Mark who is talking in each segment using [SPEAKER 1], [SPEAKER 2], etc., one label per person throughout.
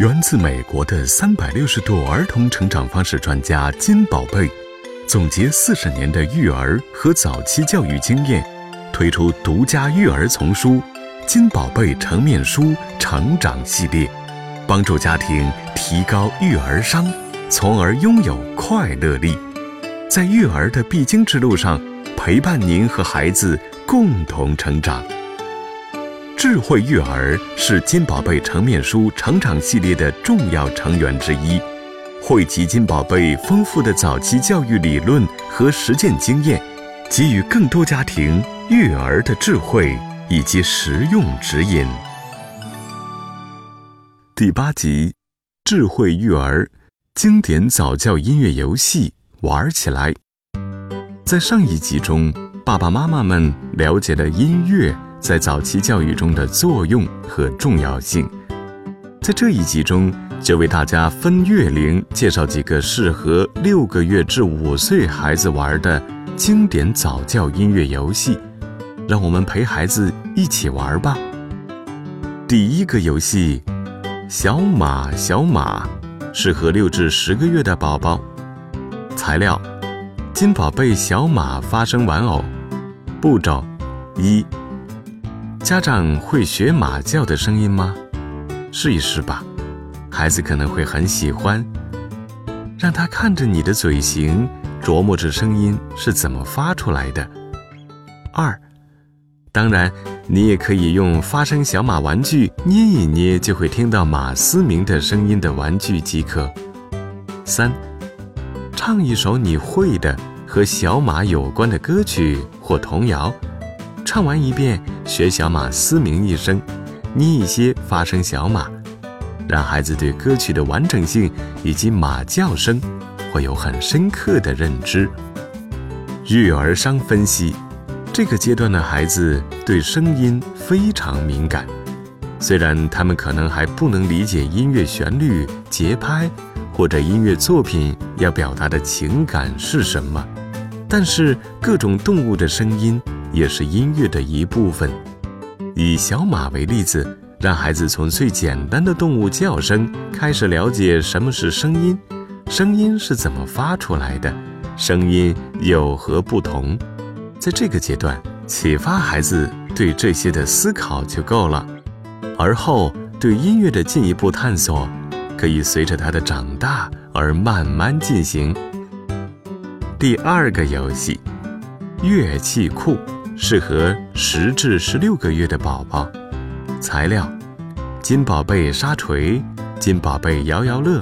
[SPEAKER 1] 源自美国的三百六十度儿童成长方式专家金宝贝，总结四十年的育儿和早期教育经验，推出独家育儿丛书《金宝贝成面书成长系列》，帮助家庭提高育儿商，从而拥有快乐力，在育儿的必经之路上，陪伴您和孩子共同成长。智慧育儿是金宝贝成面书成长系列的重要成员之一，汇集金宝贝丰富的早期教育理论和实践经验，给予更多家庭育儿的智慧以及实用指引。第八集：智慧育儿，经典早教音乐游戏玩起来。在上一集中，爸爸妈妈们了解了音乐。在早期教育中的作用和重要性，在这一集中就为大家分月龄介绍几个适合六个月至五岁孩子玩的经典早教音乐游戏，让我们陪孩子一起玩吧。第一个游戏《小马小马》，适合六至十个月的宝宝。材料：金宝贝小马发声玩偶。步骤：一。家长会学马叫的声音吗？试一试吧，孩子可能会很喜欢。让他看着你的嘴型，琢磨着声音是怎么发出来的。二，当然，你也可以用发声小马玩具捏一捏就会听到马嘶鸣的声音的玩具即可。三，唱一首你会的和小马有关的歌曲或童谣。唱完一遍，学小马嘶鸣一声，捏一些发声小马，让孩子对歌曲的完整性以及马叫声会有很深刻的认知。育儿商分析，这个阶段的孩子对声音非常敏感，虽然他们可能还不能理解音乐旋律、节拍或者音乐作品要表达的情感是什么，但是各种动物的声音。也是音乐的一部分。以小马为例子，让孩子从最简单的动物叫声开始了解什么是声音，声音是怎么发出来的，声音有何不同。在这个阶段，启发孩子对这些的思考就够了。而后，对音乐的进一步探索，可以随着他的长大而慢慢进行。第二个游戏，乐器库。适合十至十六个月的宝宝。材料：金宝贝沙锤、金宝贝摇摇乐、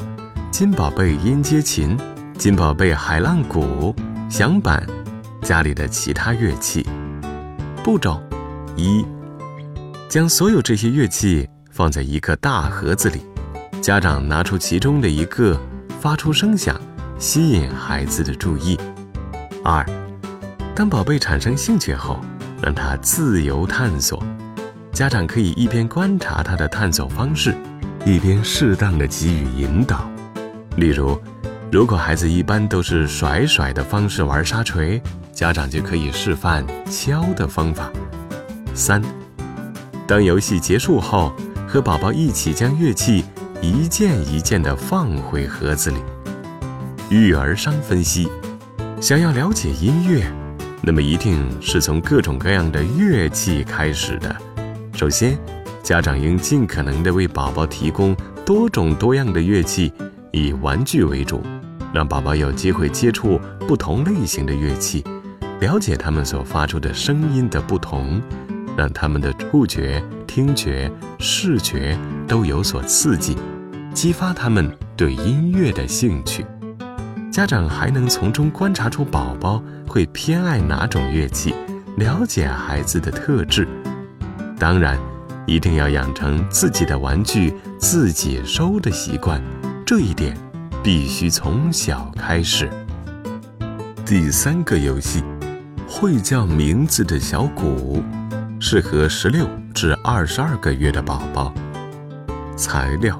[SPEAKER 1] 金宝贝音阶琴、金宝贝海浪鼓、响板，家里的其他乐器。步骤：一、将所有这些乐器放在一个大盒子里，家长拿出其中的一个，发出声响，吸引孩子的注意。二。当宝贝产生兴趣后，让他自由探索。家长可以一边观察他的探索方式，一边适当的给予引导。例如，如果孩子一般都是甩甩的方式玩沙锤，家长就可以示范敲的方法。三，当游戏结束后，和宝宝一起将乐器一件一件的放回盒子里。育儿商分析：想要了解音乐。那么一定是从各种各样的乐器开始的。首先，家长应尽可能的为宝宝提供多种多样的乐器，以玩具为主，让宝宝有机会接触不同类型的乐器，了解他们所发出的声音的不同，让他们的触觉、听觉、视觉都有所刺激，激发他们对音乐的兴趣。家长还能从中观察出宝宝会偏爱哪种乐器，了解孩子的特质。当然，一定要养成自己的玩具自己收的习惯，这一点必须从小开始。第三个游戏，会叫名字的小鼓，适合十六至二十二个月的宝宝。材料：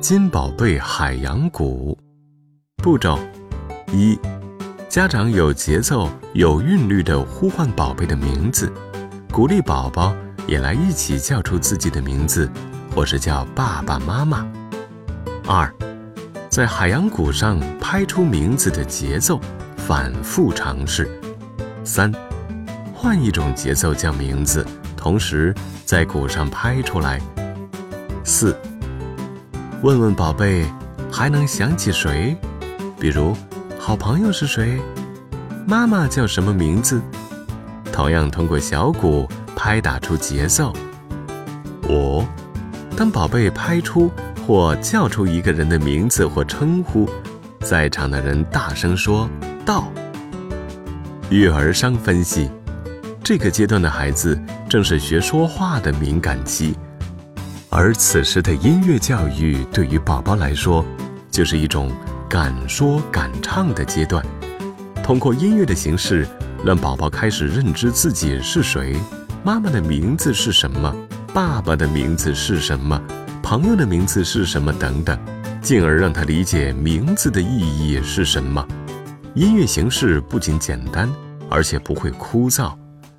[SPEAKER 1] 金宝贝海洋鼓。步骤。一，家长有节奏、有韵律地呼唤宝贝的名字，鼓励宝宝也来一起叫出自己的名字，或是叫爸爸妈妈。二，在海洋鼓上拍出名字的节奏，反复尝试。三，换一种节奏叫名字，同时在鼓上拍出来。四，问问宝贝，还能想起谁？比如，好朋友是谁？妈妈叫什么名字？同样通过小鼓拍打出节奏。五，当宝贝拍出或叫出一个人的名字或称呼，在场的人大声说到。育儿商分析，这个阶段的孩子正是学说话的敏感期，而此时的音乐教育对于宝宝来说，就是一种敢说敢唱的阶段。通过音乐的形式，让宝宝开始认知自己是谁，妈妈的名字是什么，爸爸的名字是什么，朋友的名字是什么等等，进而让他理解名字的意义是什么。音乐形式不仅简单，而且不会枯燥，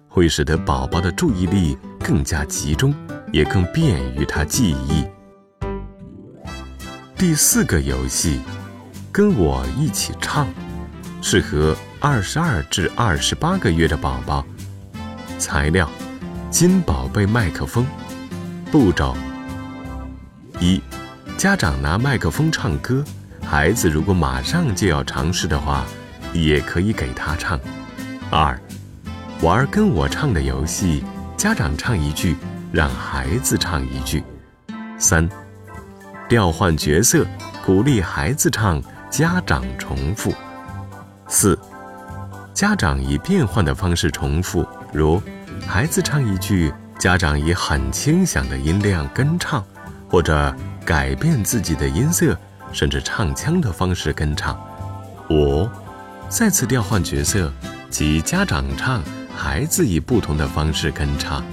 [SPEAKER 1] 会使得宝宝的注意力更加集中，也更便于他记忆。第四个游戏，跟我一起唱。适合二十二至二十八个月的宝宝。材料：金宝贝麦克风。步骤：一、家长拿麦克风唱歌，孩子如果马上就要尝试的话，也可以给他唱。二、玩跟我唱的游戏，家长唱一句，让孩子唱一句。三、调换角色，鼓励孩子唱，家长重复。四，家长以变换的方式重复，如孩子唱一句，家长以很轻响的音量跟唱，或者改变自己的音色，甚至唱腔的方式跟唱。五，再次调换角色，即家长唱，孩子以不同的方式跟唱。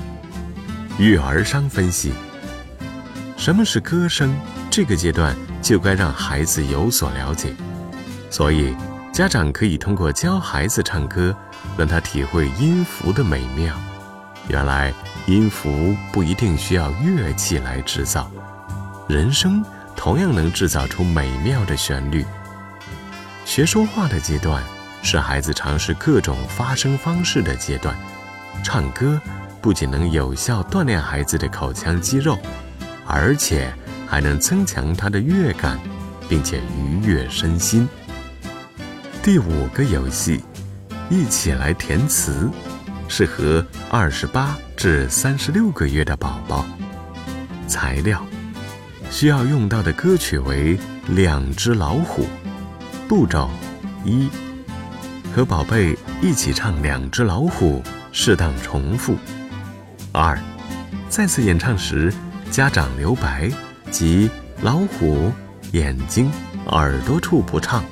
[SPEAKER 1] 育儿商分析：什么是歌声？这个阶段就该让孩子有所了解，所以。家长可以通过教孩子唱歌，让他体会音符的美妙。原来音符不一定需要乐器来制造，人声同样能制造出美妙的旋律。学说话的阶段是孩子尝试各种发声方式的阶段。唱歌不仅能有效锻炼孩子的口腔肌肉，而且还能增强他的乐感，并且愉悦身心。第五个游戏，一起来填词，适合二十八至三十六个月的宝宝。材料，需要用到的歌曲为《两只老虎》。步骤：一，和宝贝一起唱《两只老虎》，适当重复。二，再次演唱时，家长留白，即老虎眼睛、耳朵处不唱。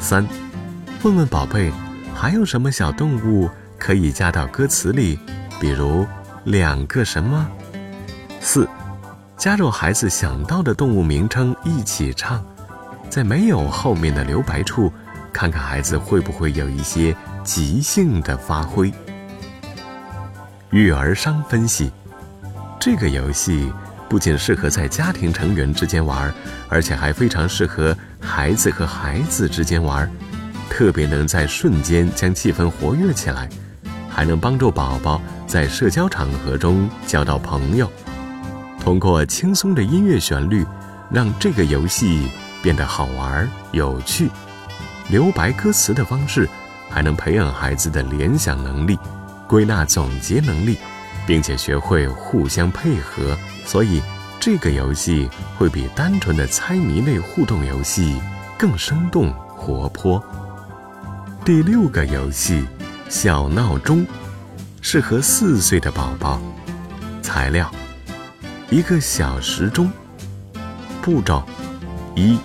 [SPEAKER 1] 三，问问宝贝，还有什么小动物可以加到歌词里？比如两个什么？四，加入孩子想到的动物名称一起唱，在没有后面的留白处，看看孩子会不会有一些即兴的发挥。育儿商分析，这个游戏不仅适合在家庭成员之间玩，而且还非常适合。孩子和孩子之间玩，特别能在瞬间将气氛活跃起来，还能帮助宝宝在社交场合中交到朋友。通过轻松的音乐旋律，让这个游戏变得好玩有趣。留白歌词的方式，还能培养孩子的联想能力、归纳总结能力，并且学会互相配合。所以。这个游戏会比单纯的猜谜类互动游戏更生动活泼。第六个游戏，小闹钟，适合四岁的宝宝。材料：一个小时钟。步骤：一，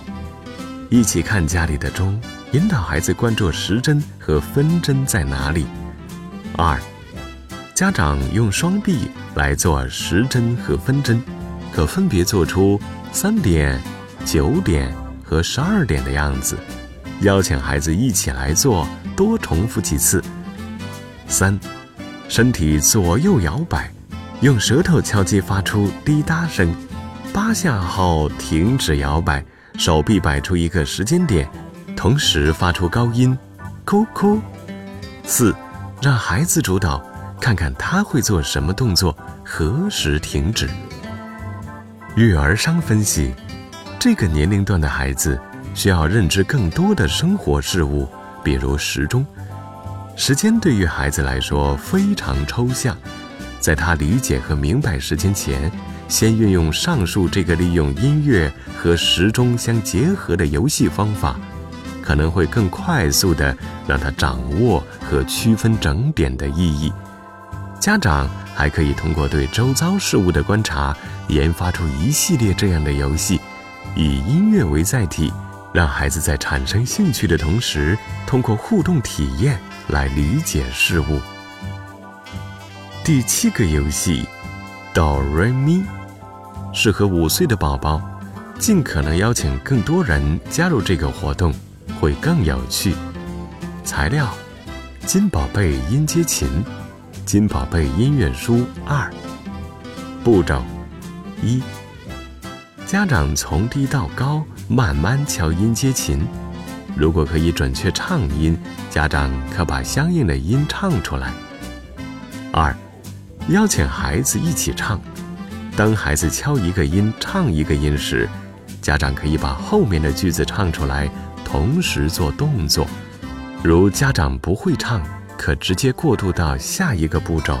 [SPEAKER 1] 一起看家里的钟，引导孩子关注时针和分针在哪里。二，家长用双臂来做时针和分针。可分别做出三点、九点和十二点的样子，邀请孩子一起来做，多重复几次。三，身体左右摇摆，用舌头敲击发出滴答声，八下后停止摇摆，手臂摆出一个时间点，同时发出高音“哭哭”。四，让孩子主导，看看他会做什么动作，何时停止。育儿商分析，这个年龄段的孩子需要认知更多的生活事物，比如时钟。时间对于孩子来说非常抽象，在他理解和明白时间前，先运用上述这个利用音乐和时钟相结合的游戏方法，可能会更快速地让他掌握和区分整点的意义。家长还可以通过对周遭事物的观察。研发出一系列这样的游戏，以音乐为载体，让孩子在产生兴趣的同时，通过互动体验来理解事物。第七个游戏哆来咪，适合五岁的宝宝，尽可能邀请更多人加入这个活动，会更有趣。材料：金宝贝音阶琴，金宝贝音乐书二。步骤。一，家长从低到高慢慢敲音阶琴，如果可以准确唱音，家长可把相应的音唱出来。二，邀请孩子一起唱，当孩子敲一个音唱一个音时，家长可以把后面的句子唱出来，同时做动作。如家长不会唱，可直接过渡到下一个步骤。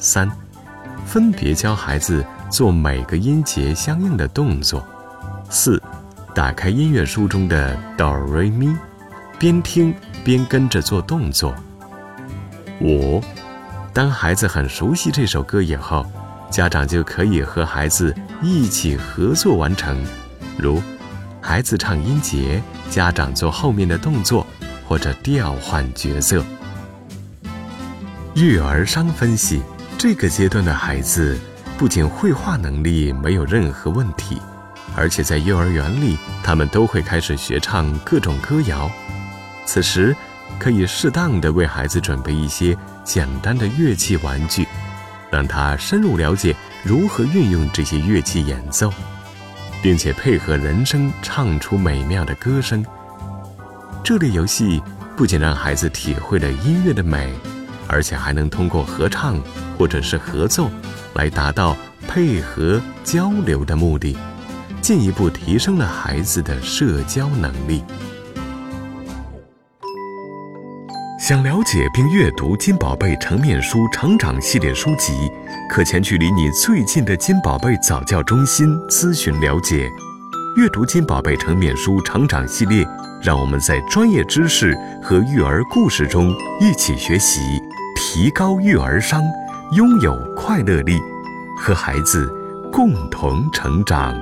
[SPEAKER 1] 三，分别教孩子。做每个音节相应的动作。四，打开音乐书中的哆瑞咪，边听边跟着做动作。五，当孩子很熟悉这首歌以后，家长就可以和孩子一起合作完成，如孩子唱音节，家长做后面的动作，或者调换角色。育儿商分析：这个阶段的孩子。不仅绘画能力没有任何问题，而且在幼儿园里，他们都会开始学唱各种歌谣。此时，可以适当的为孩子准备一些简单的乐器玩具，让他深入了解如何运用这些乐器演奏，并且配合人声唱出美妙的歌声。这类游戏不仅让孩子体会了音乐的美，而且还能通过合唱或者是合奏。来达到配合交流的目的，进一步提升了孩子的社交能力。想了解并阅读金宝贝成面书成长系列书籍，可前去离你最近的金宝贝早教中心咨询了解。阅读金宝贝成面书成长系列，让我们在专业知识和育儿故事中一起学习，提高育儿商。拥有快乐力，和孩子共同成长。